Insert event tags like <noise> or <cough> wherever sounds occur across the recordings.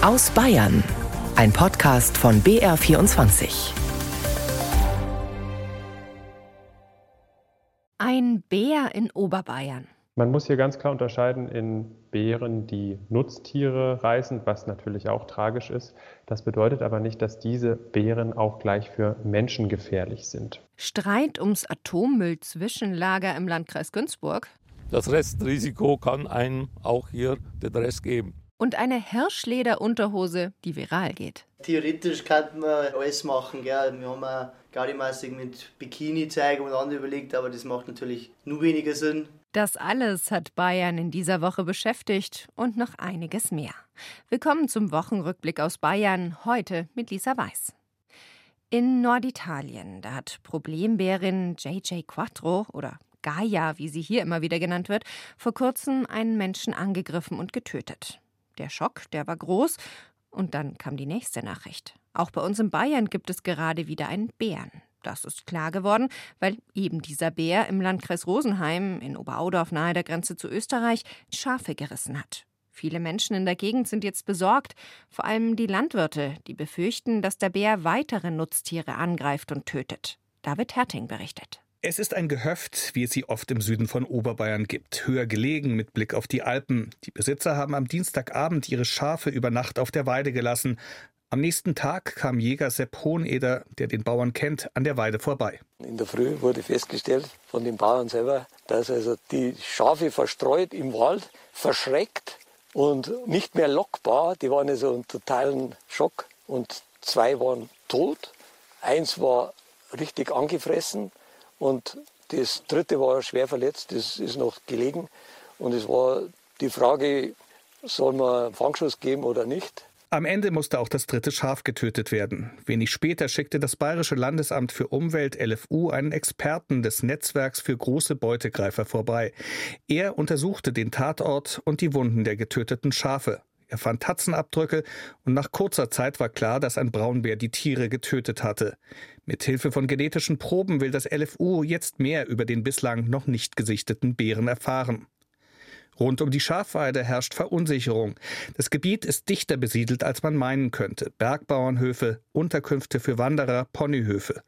Aus Bayern. Ein Podcast von BR24. Ein Bär in Oberbayern. Man muss hier ganz klar unterscheiden in Bären, die Nutztiere reißen, was natürlich auch tragisch ist. Das bedeutet aber nicht, dass diese Bären auch gleich für Menschen gefährlich sind. Streit ums Atommüll-Zwischenlager im Landkreis Günzburg. Das Restrisiko kann einem auch hier den Rest geben. Und eine Hirschlederunterhose, die viral geht. Theoretisch könnte man alles machen. Gell? Wir haben auch Gaudimassig mit Bikini zeigen und andere überlegt, aber das macht natürlich nur weniger Sinn. Das alles hat Bayern in dieser Woche beschäftigt und noch einiges mehr. Willkommen zum Wochenrückblick aus Bayern, heute mit Lisa Weiß. In Norditalien, da hat Problembärin JJ Quattro oder Gaia, wie sie hier immer wieder genannt wird, vor kurzem einen Menschen angegriffen und getötet. Der Schock, der war groß. Und dann kam die nächste Nachricht. Auch bei uns in Bayern gibt es gerade wieder einen Bären. Das ist klar geworden, weil eben dieser Bär im Landkreis Rosenheim in Oberaudorf nahe der Grenze zu Österreich Schafe gerissen hat. Viele Menschen in der Gegend sind jetzt besorgt, vor allem die Landwirte, die befürchten, dass der Bär weitere Nutztiere angreift und tötet. David Herting berichtet. Es ist ein Gehöft, wie es sie oft im Süden von Oberbayern gibt, höher gelegen mit Blick auf die Alpen. Die Besitzer haben am Dienstagabend ihre Schafe über Nacht auf der Weide gelassen. Am nächsten Tag kam Jäger Sepp Hoheneder, der den Bauern kennt, an der Weide vorbei. In der Früh wurde festgestellt von den Bauern selber, dass also die Schafe verstreut im Wald, verschreckt und nicht mehr lockbar. Die waren also im totalen Schock und zwei waren tot. Eins war richtig angefressen und das dritte war schwer verletzt, das ist noch gelegen. Und es war die Frage, soll man einen Fangschuss geben oder nicht? Am Ende musste auch das dritte Schaf getötet werden. Wenig später schickte das Bayerische Landesamt für Umwelt LFU einen Experten des Netzwerks für große Beutegreifer vorbei. Er untersuchte den Tatort und die Wunden der getöteten Schafe. Er fand Tatzenabdrücke und nach kurzer Zeit war klar, dass ein Braunbär die Tiere getötet hatte. Mit Hilfe von genetischen Proben will das LFU jetzt mehr über den bislang noch nicht gesichteten Bären erfahren. Rund um die Schafweide herrscht Verunsicherung. Das Gebiet ist dichter besiedelt, als man meinen könnte. Bergbauernhöfe, Unterkünfte für Wanderer, Ponyhöfe.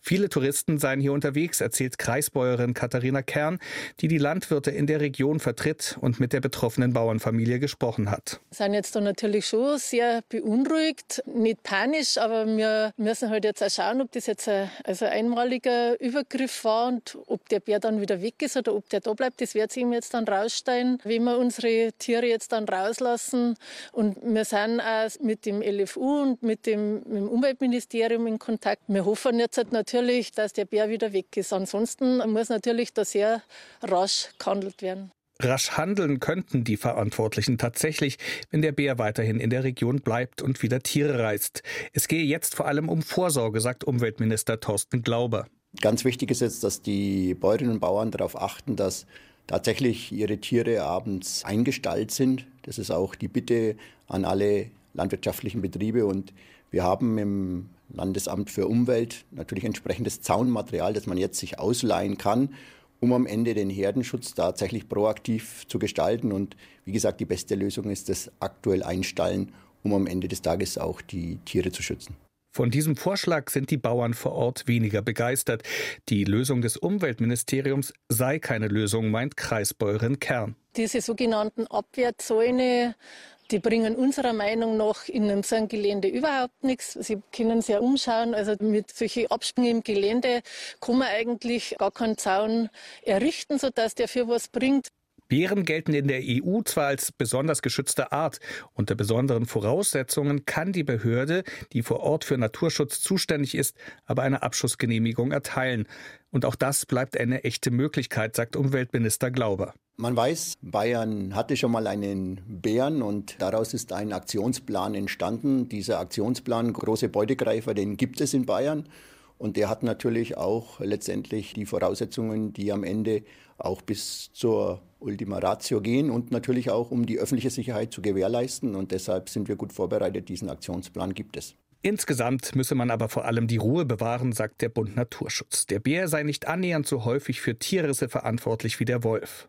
Viele Touristen seien hier unterwegs, erzählt Kreisbäuerin Katharina Kern, die die Landwirte in der Region vertritt und mit der betroffenen Bauernfamilie gesprochen hat. Wir sind jetzt da natürlich schon sehr beunruhigt, nicht panisch, aber wir müssen halt jetzt auch schauen, ob das jetzt ein, also ein einmaliger Übergriff war und ob der Bär dann wieder weg ist oder ob der da bleibt. Das wird sich ihm jetzt dann rausstellen wie wir unsere Tiere jetzt dann rauslassen. Und wir sind auch mit dem LFU und mit dem, mit dem Umweltministerium in Kontakt. Wir hoffen jetzt halt natürlich, dass der Bär wieder weg ist. Ansonsten muss natürlich da sehr rasch gehandelt werden. Rasch handeln könnten die Verantwortlichen tatsächlich, wenn der Bär weiterhin in der Region bleibt und wieder Tiere reißt. Es gehe jetzt vor allem um Vorsorge, sagt Umweltminister Thorsten Glauber. Ganz wichtig ist jetzt, dass die Bäuerinnen und Bauern darauf achten, dass tatsächlich ihre Tiere abends eingestallt sind. Das ist auch die Bitte an alle landwirtschaftlichen Betriebe. Und wir haben im Landesamt für Umwelt natürlich entsprechendes Zaunmaterial, das man jetzt sich ausleihen kann, um am Ende den Herdenschutz tatsächlich proaktiv zu gestalten. Und wie gesagt, die beste Lösung ist das aktuell Einstallen, um am Ende des Tages auch die Tiere zu schützen. Von diesem Vorschlag sind die Bauern vor Ort weniger begeistert. Die Lösung des Umweltministeriums sei keine Lösung, meint Kreisbäuerin Kern. Diese sogenannten Abwehrzäune die bringen unserer Meinung nach in einem Gelände überhaupt nichts. Sie können sich ja umschauen. Also mit solchen Absprüngen im Gelände kann man eigentlich gar keinen Zaun errichten, sodass der für was bringt. Bären gelten in der EU zwar als besonders geschützte Art. Unter besonderen Voraussetzungen kann die Behörde, die vor Ort für Naturschutz zuständig ist, aber eine Abschussgenehmigung erteilen. Und auch das bleibt eine echte Möglichkeit, sagt Umweltminister Glauber. Man weiß, Bayern hatte schon mal einen Bären und daraus ist ein Aktionsplan entstanden. Dieser Aktionsplan Große Beutegreifer, den gibt es in Bayern. Und der hat natürlich auch letztendlich die Voraussetzungen, die am Ende auch bis zur Ultima Ratio gehen und natürlich auch, um die öffentliche Sicherheit zu gewährleisten. Und deshalb sind wir gut vorbereitet. Diesen Aktionsplan gibt es. Insgesamt müsse man aber vor allem die Ruhe bewahren, sagt der Bund Naturschutz. Der Bär sei nicht annähernd so häufig für Tierrisse verantwortlich wie der Wolf.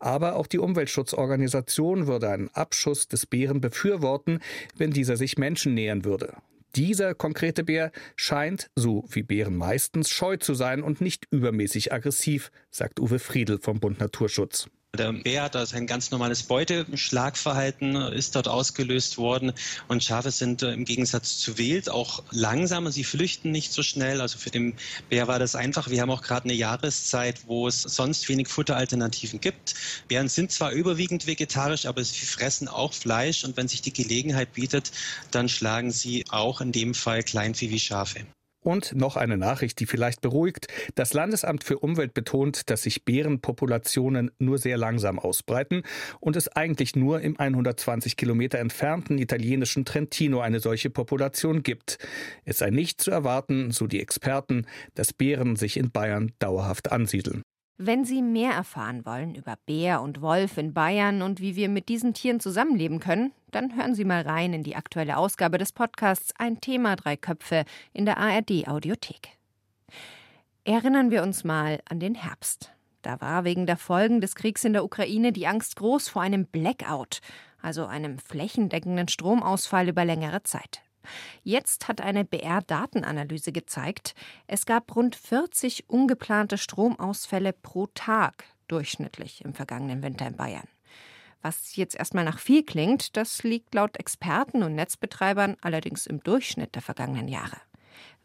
Aber auch die Umweltschutzorganisation würde einen Abschuss des Bären befürworten, wenn dieser sich Menschen nähern würde. Dieser konkrete Bär scheint, so wie Bären meistens, scheu zu sein und nicht übermäßig aggressiv, sagt Uwe Friedl vom Bund Naturschutz. Der Bär hat also ein ganz normales Beuteschlagverhalten, ist dort ausgelöst worden. Und Schafe sind äh, im Gegensatz zu Wild auch langsamer. Sie flüchten nicht so schnell. Also für den Bär war das einfach. Wir haben auch gerade eine Jahreszeit, wo es sonst wenig Futteralternativen gibt. Bären sind zwar überwiegend vegetarisch, aber sie fressen auch Fleisch. Und wenn sich die Gelegenheit bietet, dann schlagen sie auch in dem Fall Kleinvieh wie Schafe. Und noch eine Nachricht, die vielleicht beruhigt. Das Landesamt für Umwelt betont, dass sich Bärenpopulationen nur sehr langsam ausbreiten und es eigentlich nur im 120 Kilometer entfernten italienischen Trentino eine solche Population gibt. Es sei nicht zu erwarten, so die Experten, dass Bären sich in Bayern dauerhaft ansiedeln. Wenn Sie mehr erfahren wollen über Bär und Wolf in Bayern und wie wir mit diesen Tieren zusammenleben können, dann hören Sie mal rein in die aktuelle Ausgabe des Podcasts Ein Thema Drei Köpfe in der ARD Audiothek. Erinnern wir uns mal an den Herbst. Da war wegen der Folgen des Kriegs in der Ukraine die Angst groß vor einem Blackout, also einem flächendeckenden Stromausfall über längere Zeit. Jetzt hat eine BR-Datenanalyse gezeigt, es gab rund 40 ungeplante Stromausfälle pro Tag durchschnittlich im vergangenen Winter in Bayern. Was jetzt erstmal nach viel klingt, das liegt laut Experten und Netzbetreibern allerdings im Durchschnitt der vergangenen Jahre.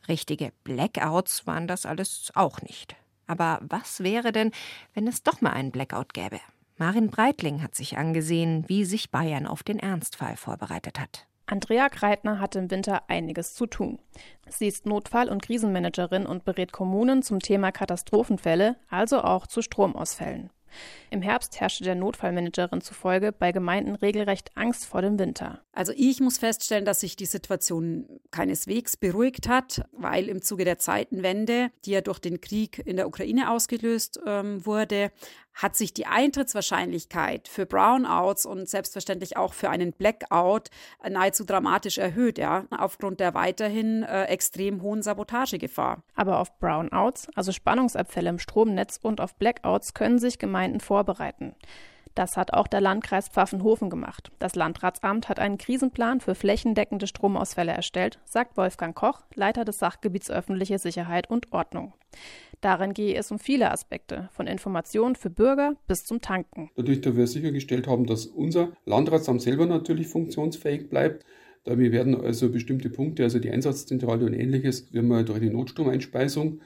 Richtige Blackouts waren das alles auch nicht. Aber was wäre denn, wenn es doch mal einen Blackout gäbe? Marin Breitling hat sich angesehen, wie sich Bayern auf den Ernstfall vorbereitet hat. Andrea Kreitner hatte im Winter einiges zu tun. Sie ist Notfall- und Krisenmanagerin und berät Kommunen zum Thema Katastrophenfälle, also auch zu Stromausfällen. Im Herbst herrschte der Notfallmanagerin zufolge bei Gemeinden regelrecht Angst vor dem Winter. Also ich muss feststellen, dass sich die Situation keineswegs beruhigt hat, weil im Zuge der Zeitenwende, die ja durch den Krieg in der Ukraine ausgelöst ähm, wurde, hat sich die Eintrittswahrscheinlichkeit für Brownouts und selbstverständlich auch für einen Blackout nahezu dramatisch erhöht, ja, aufgrund der weiterhin äh, extrem hohen Sabotagegefahr. Aber auf Brownouts, also Spannungsabfälle im Stromnetz und auf Blackouts können sich Gemeinden vorbereiten. Das hat auch der Landkreis Pfaffenhofen gemacht. Das Landratsamt hat einen Krisenplan für flächendeckende Stromausfälle erstellt, sagt Wolfgang Koch, Leiter des Sachgebiets öffentliche Sicherheit und Ordnung. Darin gehe es um viele Aspekte, von Informationen für Bürger bis zum Tanken. Dadurch, dass wir sichergestellt haben, dass unser Landratsamt selber natürlich funktionsfähig bleibt, da wir werden also bestimmte Punkte, also die Einsatzzentrale und ähnliches, wir durch die Notstromeinspeisung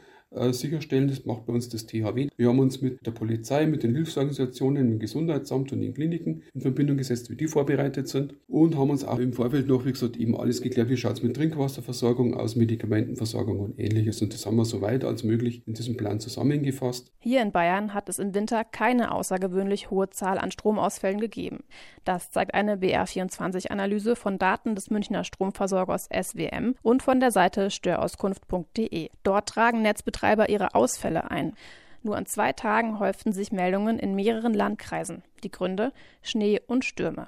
sicherstellen. Das macht bei uns das THW. Wir haben uns mit der Polizei, mit den Hilfsorganisationen, dem Gesundheitsamt und den Kliniken in Verbindung gesetzt, wie die vorbereitet sind und haben uns auch im Vorfeld noch, wie gesagt, eben alles geklärt, wie schaut es mit Trinkwasserversorgung aus, Medikamentenversorgung und ähnliches. Und das haben wir so weit als möglich in diesem Plan zusammengefasst. Hier in Bayern hat es im Winter keine außergewöhnlich hohe Zahl an Stromausfällen gegeben. Das zeigt eine BR24-Analyse von Daten des Münchner Stromversorgers SWM und von der Seite störauskunft.de. Dort tragen Netzbetreiber Netzbetreiber ihre Ausfälle ein. Nur an zwei Tagen häuften sich Meldungen in mehreren Landkreisen. Die Gründe Schnee und Stürme.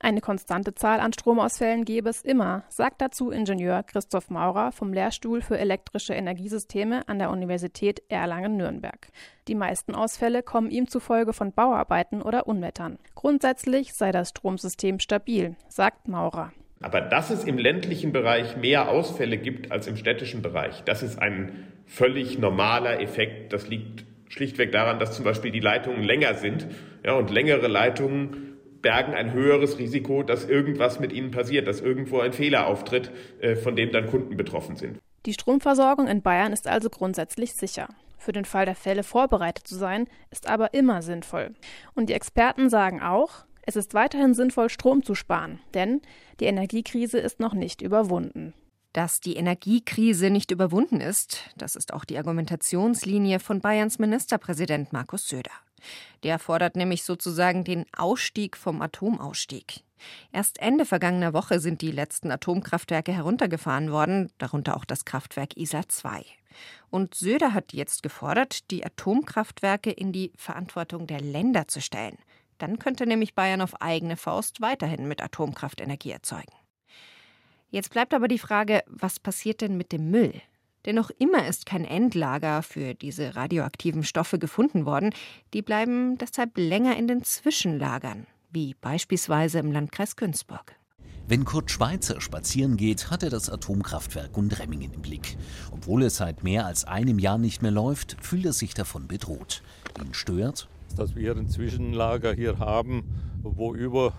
Eine konstante Zahl an Stromausfällen gäbe es immer, sagt dazu Ingenieur Christoph Maurer vom Lehrstuhl für elektrische Energiesysteme an der Universität Erlangen-Nürnberg. Die meisten Ausfälle kommen ihm zufolge von Bauarbeiten oder Unwettern. Grundsätzlich sei das Stromsystem stabil, sagt Maurer. Aber dass es im ländlichen Bereich mehr Ausfälle gibt als im städtischen Bereich, das ist ein völlig normaler Effekt. Das liegt schlichtweg daran, dass zum Beispiel die Leitungen länger sind. Ja, und längere Leitungen bergen ein höheres Risiko, dass irgendwas mit ihnen passiert, dass irgendwo ein Fehler auftritt, äh, von dem dann Kunden betroffen sind. Die Stromversorgung in Bayern ist also grundsätzlich sicher. Für den Fall der Fälle vorbereitet zu sein, ist aber immer sinnvoll. Und die Experten sagen auch, es ist weiterhin sinnvoll, Strom zu sparen, denn die Energiekrise ist noch nicht überwunden. Dass die Energiekrise nicht überwunden ist, das ist auch die Argumentationslinie von Bayerns Ministerpräsident Markus Söder. Der fordert nämlich sozusagen den Ausstieg vom Atomausstieg. Erst Ende vergangener Woche sind die letzten Atomkraftwerke heruntergefahren worden, darunter auch das Kraftwerk ISA 2. Und Söder hat jetzt gefordert, die Atomkraftwerke in die Verantwortung der Länder zu stellen. Dann könnte nämlich Bayern auf eigene Faust weiterhin mit Atomkraftenergie erzeugen. Jetzt bleibt aber die Frage, was passiert denn mit dem Müll? Denn noch immer ist kein Endlager für diese radioaktiven Stoffe gefunden worden. Die bleiben deshalb länger in den Zwischenlagern, wie beispielsweise im Landkreis Günzburg. Wenn Kurt Schweizer spazieren geht, hat er das Atomkraftwerk Gundremmingen im Blick. Obwohl es seit mehr als einem Jahr nicht mehr läuft, fühlt er sich davon bedroht. Ihn stört, dass wir ein Zwischenlager hier haben, wo über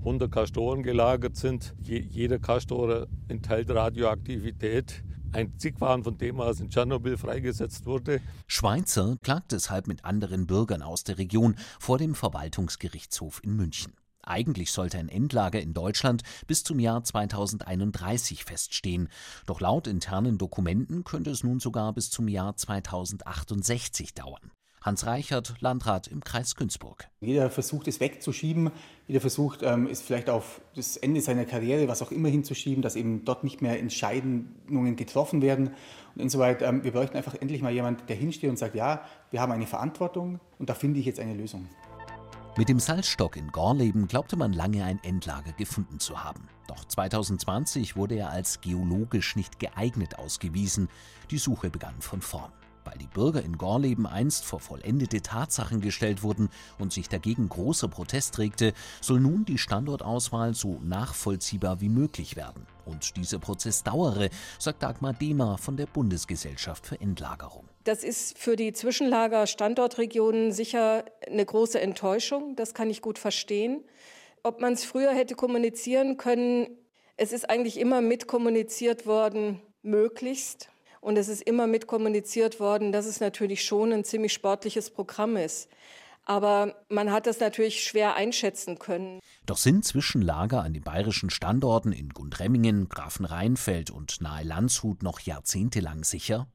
100 Kastoren gelagert sind. Je, jeder Kastor enthält Radioaktivität. Ein Zigwahn von dem aus in Tschernobyl freigesetzt wurde. Schweizer klagt deshalb mit anderen Bürgern aus der Region vor dem Verwaltungsgerichtshof in München. Eigentlich sollte ein Endlager in Deutschland bis zum Jahr 2031 feststehen. Doch laut internen Dokumenten könnte es nun sogar bis zum Jahr 2068 dauern. Hans Reichert, Landrat im Kreis Günzburg. Jeder versucht es wegzuschieben, jeder versucht ähm, es vielleicht auf das Ende seiner Karriere, was auch immer hinzuschieben, dass eben dort nicht mehr Entscheidungen getroffen werden. Und insoweit, ähm, wir bräuchten einfach endlich mal jemanden, der hinsteht und sagt, ja, wir haben eine Verantwortung und da finde ich jetzt eine Lösung. Mit dem Salzstock in Gorleben glaubte man lange ein Endlager gefunden zu haben. Doch 2020 wurde er als geologisch nicht geeignet ausgewiesen. Die Suche begann von vorn. Weil die Bürger in Gorleben einst vor vollendete Tatsachen gestellt wurden und sich dagegen großer Protest regte, soll nun die Standortauswahl so nachvollziehbar wie möglich werden. Und dieser Prozess dauere, sagt Dagmar Dehmer von der Bundesgesellschaft für Endlagerung. Das ist für die Zwischenlager-Standortregionen sicher eine große Enttäuschung. Das kann ich gut verstehen. Ob man es früher hätte kommunizieren können, es ist eigentlich immer mitkommuniziert worden, möglichst. Und es ist immer mitkommuniziert worden, dass es natürlich schon ein ziemlich sportliches Programm ist. Aber man hat das natürlich schwer einschätzen können. Doch sind Zwischenlager an den bayerischen Standorten in Gundremmingen, Grafenrheinfeld und nahe Landshut noch jahrzehntelang sicher?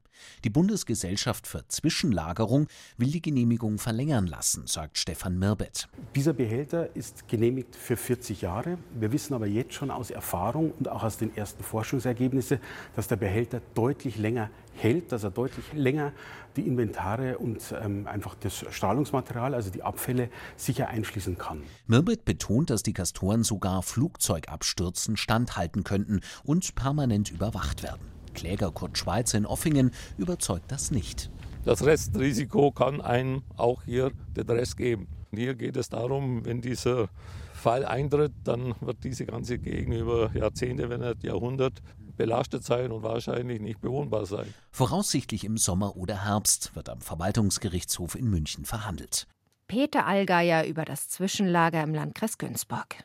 Die Bundesgesellschaft für Zwischenlagerung will die Genehmigung verlängern lassen, sagt Stefan Mirbet. Dieser Behälter ist genehmigt für 40 Jahre. Wir wissen aber jetzt schon aus Erfahrung und auch aus den ersten Forschungsergebnissen, dass der Behälter deutlich länger hält, dass er deutlich länger die Inventare und ähm, einfach das Strahlungsmaterial, also die Abfälle, sicher einschließen kann. Mirbet betont, dass die Kastoren sogar Flugzeugabstürzen standhalten könnten und permanent überwacht werden. Kläger Kurt Schweizer in Offingen überzeugt das nicht. Das Restrisiko kann einem auch hier den Rest geben. Hier geht es darum, wenn dieser Fall eintritt, dann wird diese ganze Gegend über Jahrzehnte, wenn nicht Jahrhundert belastet sein und wahrscheinlich nicht bewohnbar sein. Voraussichtlich im Sommer oder Herbst wird am Verwaltungsgerichtshof in München verhandelt. Peter Allgeier über das Zwischenlager im Landkreis Günzburg.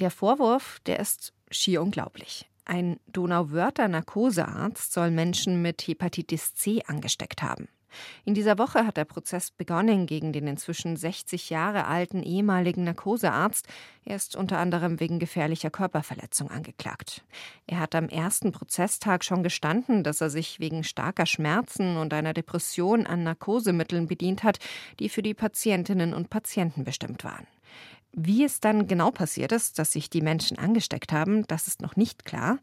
Der Vorwurf, der ist schier unglaublich. Ein Donauwörter Narkosearzt soll Menschen mit Hepatitis C angesteckt haben. In dieser Woche hat der Prozess begonnen gegen den inzwischen 60 Jahre alten ehemaligen Narkosearzt. Er ist unter anderem wegen gefährlicher Körperverletzung angeklagt. Er hat am ersten Prozesstag schon gestanden, dass er sich wegen starker Schmerzen und einer Depression an Narkosemitteln bedient hat, die für die Patientinnen und Patienten bestimmt waren. Wie es dann genau passiert ist, dass sich die Menschen angesteckt haben, das ist noch nicht klar.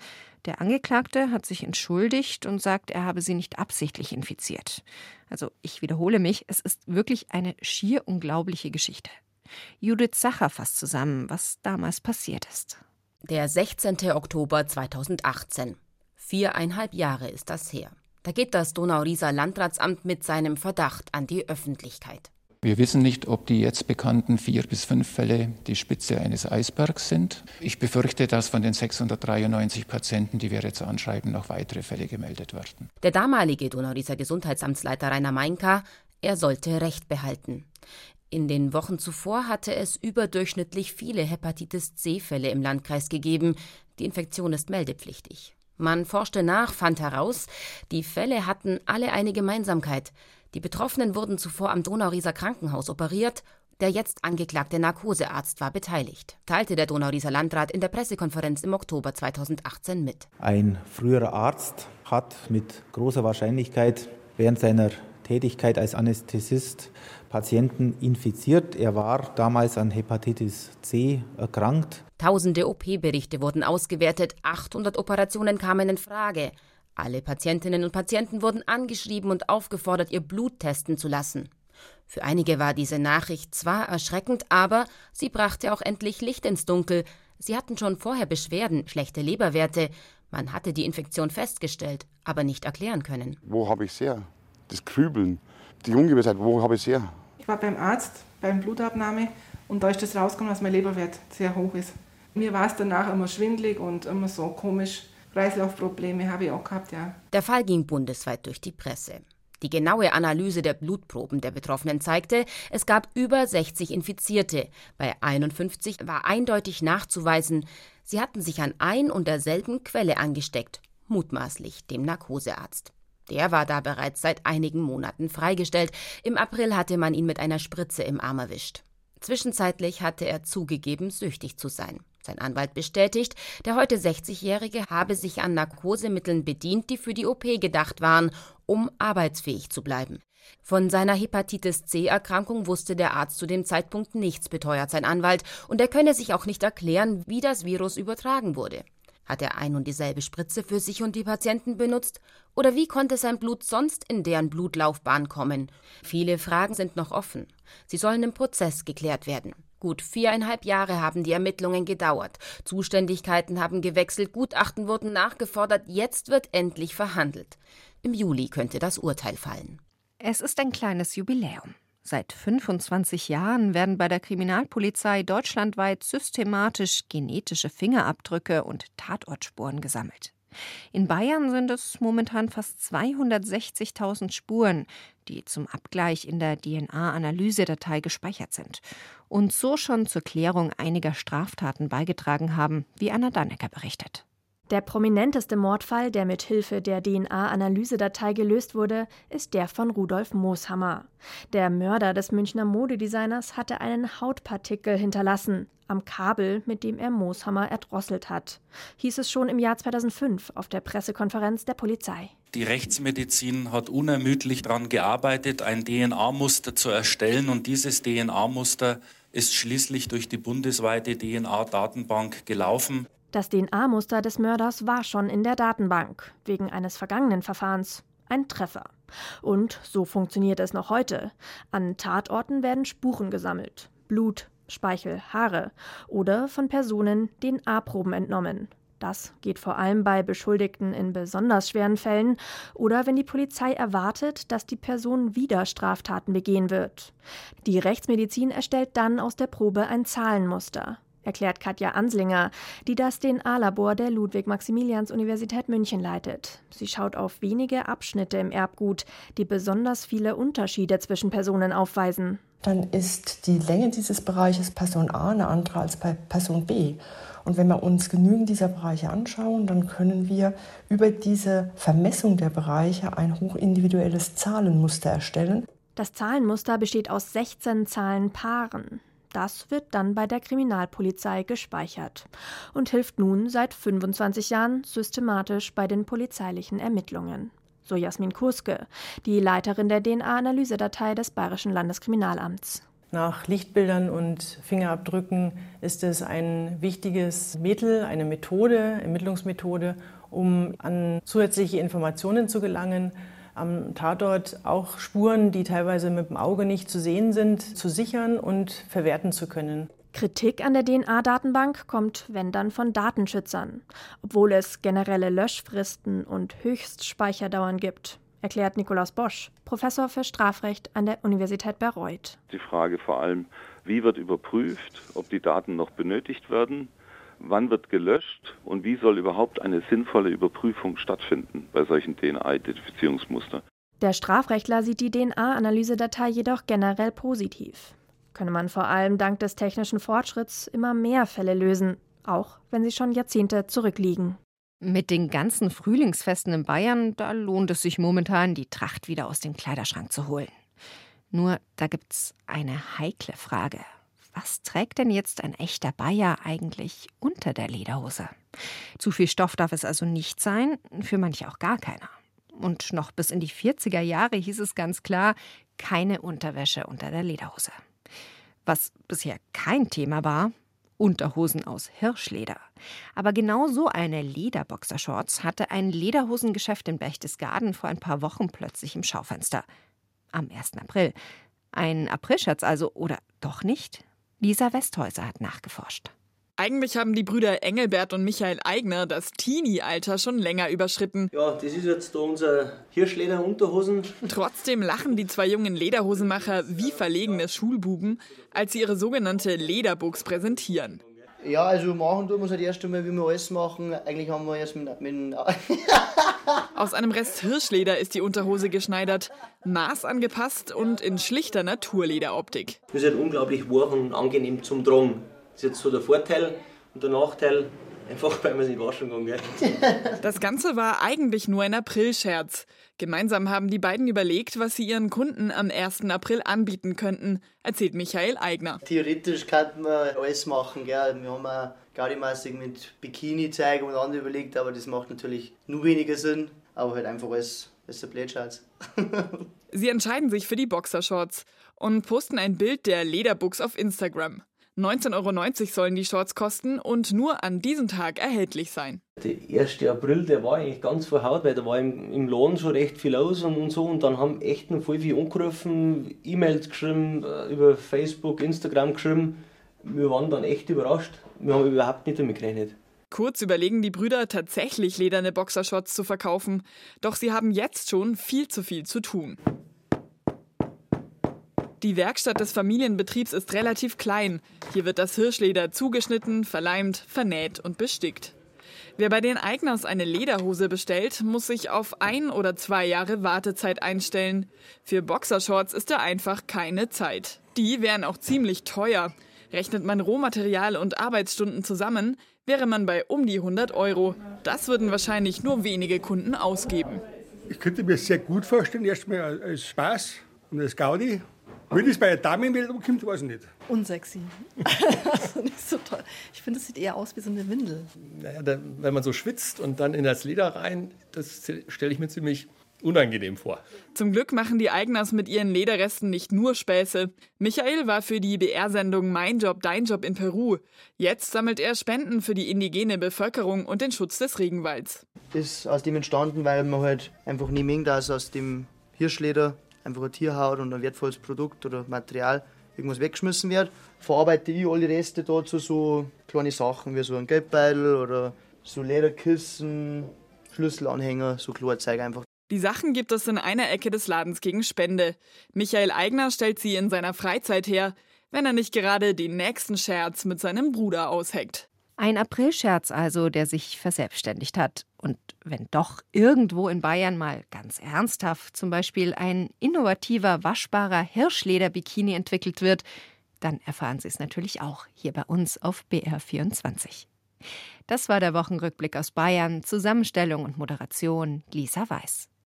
Der Angeklagte hat sich entschuldigt und sagt, er habe sie nicht absichtlich infiziert. Also ich wiederhole mich, es ist wirklich eine schier unglaubliche Geschichte. Judith Sacher fasst zusammen, was damals passiert ist. Der 16. Oktober 2018. Viereinhalb Jahre ist das her. Da geht das Donau-Rieser Landratsamt mit seinem Verdacht an die Öffentlichkeit. Wir wissen nicht, ob die jetzt bekannten vier bis fünf Fälle die Spitze eines Eisbergs sind. Ich befürchte, dass von den 693 Patienten, die wir jetzt anschreiben, noch weitere Fälle gemeldet werden. Der damalige Donauriser Gesundheitsamtsleiter Rainer Meinka, er sollte Recht behalten. In den Wochen zuvor hatte es überdurchschnittlich viele Hepatitis C-Fälle im Landkreis gegeben. Die Infektion ist meldepflichtig. Man forschte nach, fand heraus, die Fälle hatten alle eine Gemeinsamkeit. Die Betroffenen wurden zuvor am Donaurieser Krankenhaus operiert. Der jetzt angeklagte Narkosearzt war beteiligt, teilte der Donaurieser Landrat in der Pressekonferenz im Oktober 2018 mit. Ein früherer Arzt hat mit großer Wahrscheinlichkeit während seiner Tätigkeit als Anästhesist Patienten infiziert. Er war damals an Hepatitis C erkrankt. Tausende OP-Berichte wurden ausgewertet, 800 Operationen kamen in Frage. Alle Patientinnen und Patienten wurden angeschrieben und aufgefordert, ihr Blut testen zu lassen. Für einige war diese Nachricht zwar erschreckend, aber sie brachte auch endlich Licht ins Dunkel. Sie hatten schon vorher Beschwerden, schlechte Leberwerte. Man hatte die Infektion festgestellt, aber nicht erklären können. Wo habe ich es her? Das Krübeln, die Ungewissheit, wo habe ich es her? Ich war beim Arzt, beim Blutabnahme und da ist das rausgekommen, dass mein Leberwert sehr hoch ist. Mir war es danach immer schwindlig und immer so komisch. Kreislaufprobleme habe ich auch gehabt, ja. Der Fall ging bundesweit durch die Presse. Die genaue Analyse der Blutproben der Betroffenen zeigte, es gab über 60 Infizierte. Bei 51 war eindeutig nachzuweisen, sie hatten sich an ein und derselben Quelle angesteckt, mutmaßlich dem Narkosearzt. Der war da bereits seit einigen Monaten freigestellt. Im April hatte man ihn mit einer Spritze im Arm erwischt. Zwischenzeitlich hatte er zugegeben, süchtig zu sein. Sein Anwalt bestätigt, der heute 60-Jährige habe sich an Narkosemitteln bedient, die für die OP gedacht waren, um arbeitsfähig zu bleiben. Von seiner Hepatitis C-Erkrankung wusste der Arzt zu dem Zeitpunkt nichts, beteuert sein Anwalt, und er könne sich auch nicht erklären, wie das Virus übertragen wurde. Hat er ein und dieselbe Spritze für sich und die Patienten benutzt? Oder wie konnte sein Blut sonst in deren Blutlaufbahn kommen? Viele Fragen sind noch offen. Sie sollen im Prozess geklärt werden. Gut viereinhalb Jahre haben die Ermittlungen gedauert. Zuständigkeiten haben gewechselt, Gutachten wurden nachgefordert, jetzt wird endlich verhandelt. Im Juli könnte das Urteil fallen. Es ist ein kleines Jubiläum. Seit 25 Jahren werden bei der Kriminalpolizei deutschlandweit systematisch genetische Fingerabdrücke und Tatortspuren gesammelt. In Bayern sind es momentan fast 260.000 Spuren, die zum Abgleich in der DNA-Analysedatei gespeichert sind und so schon zur Klärung einiger Straftaten beigetragen haben, wie Anna Dannecker berichtet. Der prominenteste Mordfall, der mit Hilfe der DNA-Analysedatei gelöst wurde, ist der von Rudolf Mooshammer. Der Mörder des Münchner Modedesigners hatte einen Hautpartikel hinterlassen am Kabel, mit dem er Mooshammer erdrosselt hat, hieß es schon im Jahr 2005 auf der Pressekonferenz der Polizei. Die Rechtsmedizin hat unermüdlich daran gearbeitet, ein DNA-Muster zu erstellen und dieses DNA-Muster ist schließlich durch die bundesweite DNA-Datenbank gelaufen. Das DNA-Muster des Mörders war schon in der Datenbank, wegen eines vergangenen Verfahrens. Ein Treffer. Und so funktioniert es noch heute. An Tatorten werden Spuren gesammelt. Blut, Speichel, Haare oder von Personen DNA-Proben entnommen. Das geht vor allem bei Beschuldigten in besonders schweren Fällen oder wenn die Polizei erwartet, dass die Person wieder Straftaten begehen wird. Die Rechtsmedizin erstellt dann aus der Probe ein Zahlenmuster erklärt Katja Anslinger, die das DNA-Labor der Ludwig-Maximilians-Universität München leitet. Sie schaut auf wenige Abschnitte im Erbgut, die besonders viele Unterschiede zwischen Personen aufweisen. Dann ist die Länge dieses Bereiches Person A eine andere als bei Person B. Und wenn wir uns genügend dieser Bereiche anschauen, dann können wir über diese Vermessung der Bereiche ein hochindividuelles Zahlenmuster erstellen. Das Zahlenmuster besteht aus 16 Zahlenpaaren. Das wird dann bei der Kriminalpolizei gespeichert und hilft nun seit 25 Jahren systematisch bei den polizeilichen Ermittlungen. So Jasmin Kurske, die Leiterin der DNA-Analysedatei des Bayerischen Landeskriminalamts. Nach Lichtbildern und Fingerabdrücken ist es ein wichtiges Mittel, eine Methode, Ermittlungsmethode, um an zusätzliche Informationen zu gelangen, am Tatort auch Spuren, die teilweise mit dem Auge nicht zu sehen sind, zu sichern und verwerten zu können. Kritik an der DNA-Datenbank kommt, wenn dann, von Datenschützern, obwohl es generelle Löschfristen und Höchstspeicherdauern gibt, erklärt Nikolaus Bosch, Professor für Strafrecht an der Universität Bayreuth. Die Frage vor allem, wie wird überprüft, ob die Daten noch benötigt werden wann wird gelöscht und wie soll überhaupt eine sinnvolle Überprüfung stattfinden bei solchen DNA-Identifizierungsmustern. Der Strafrechtler sieht die DNA-Analysedatei jedoch generell positiv. Könne man vor allem dank des technischen Fortschritts immer mehr Fälle lösen, auch wenn sie schon Jahrzehnte zurückliegen. Mit den ganzen Frühlingsfesten in Bayern, da lohnt es sich momentan, die Tracht wieder aus dem Kleiderschrank zu holen. Nur da gibt's eine heikle Frage. Was trägt denn jetzt ein echter Bayer eigentlich unter der Lederhose? Zu viel Stoff darf es also nicht sein, für manche auch gar keiner. Und noch bis in die 40er Jahre hieß es ganz klar, keine Unterwäsche unter der Lederhose. Was bisher kein Thema war, Unterhosen aus Hirschleder. Aber genau so eine Lederboxershorts hatte ein Lederhosengeschäft in Berchtesgaden vor ein paar Wochen plötzlich im Schaufenster. Am 1. April. Ein Aprilscherz also, oder doch nicht? Lisa Westhäuser hat nachgeforscht. Eigentlich haben die Brüder Engelbert und Michael Eigner das Teenie-Alter schon länger überschritten. Ja, das ist jetzt da unser Hirschleder-Unterhosen. Trotzdem lachen die zwei jungen Lederhosenmacher wie verlegene Schulbuben, als sie ihre sogenannte Lederbuchs präsentieren. Ja, also machen tun wir es halt erst einmal, wie wir alles machen. Eigentlich haben wir erst mit, mit <laughs> Aus einem Rest Hirschleder ist die Unterhose geschneidert, maßangepasst und in schlichter Naturlederoptik. Das ist halt unglaublich warm und angenehm zum Tragen. Das ist jetzt so der Vorteil und der Nachteil, einfach weil man es nicht waschen kann. Gell? Das Ganze war eigentlich nur ein Aprilscherz. Gemeinsam haben die beiden überlegt, was sie ihren Kunden am 1. April anbieten könnten, erzählt Michael Eigner. Theoretisch könnte man alles machen. Gell? Wir haben auch Gaudimassig mit Bikini zeigen und andere überlegt, aber das macht natürlich nur weniger Sinn. Aber halt einfach alles, alles der Blödschatz. Sie entscheiden sich für die Boxershorts und posten ein Bild der Lederbuchs auf Instagram. 19,90 Euro sollen die Shorts kosten und nur an diesem Tag erhältlich sein. Der 1. April, der war eigentlich ganz verhaut, weil da war im, im Laden schon recht viel los und, und so. Und dann haben echt noch voll viel angerufen, E-Mails geschrieben, äh, über Facebook, Instagram geschrieben. Wir waren dann echt überrascht. Wir haben überhaupt nicht damit gerechnet. Kurz überlegen die Brüder tatsächlich lederne Boxershorts zu verkaufen. Doch sie haben jetzt schon viel zu viel zu tun. Die Werkstatt des Familienbetriebs ist relativ klein. Hier wird das Hirschleder zugeschnitten, verleimt, vernäht und bestickt. Wer bei den Eigners eine Lederhose bestellt, muss sich auf ein oder zwei Jahre Wartezeit einstellen. Für Boxershorts ist da einfach keine Zeit. Die wären auch ziemlich teuer. Rechnet man Rohmaterial und Arbeitsstunden zusammen, wäre man bei um die 100 Euro. Das würden wahrscheinlich nur wenige Kunden ausgeben. Ich könnte mir sehr gut vorstellen, erstmal als Spaß und als Gaudi. Wenn es bei der Damenwelt umkommt, weiß ich nicht. Unsexy. also <laughs> nicht so toll. Ich finde, es sieht eher aus wie so eine Windel. Naja, da, wenn man so schwitzt und dann in das Leder rein, das stelle ich mir ziemlich unangenehm vor. Zum Glück machen die Eigners mit ihren Lederresten nicht nur Späße. Michael war für die BR-Sendung Mein Job, Dein Job in Peru. Jetzt sammelt er Spenden für die indigene Bevölkerung und den Schutz des Regenwalds. Das ist aus dem entstanden, weil man halt einfach nie mengt, dass aus dem Hirschleder einfach eine Tierhaut und ein wertvolles Produkt oder Material irgendwas weggeschmissen wird. Verarbeite ich alle Reste dazu so kleine Sachen wie so ein Geldbeutel oder so Lederkissen, Schlüsselanhänger, so Zeug einfach. Die Sachen gibt es in einer Ecke des Ladens gegen Spende. Michael Eigner stellt sie in seiner Freizeit her, wenn er nicht gerade den nächsten Scherz mit seinem Bruder ausheckt. Ein Aprilscherz also, der sich verselbstständigt hat. Und wenn doch irgendwo in Bayern mal ganz ernsthaft zum Beispiel ein innovativer, waschbarer Hirschleder-Bikini entwickelt wird, dann erfahren Sie es natürlich auch hier bei uns auf BR24. Das war der Wochenrückblick aus Bayern. Zusammenstellung und Moderation Lisa Weiß.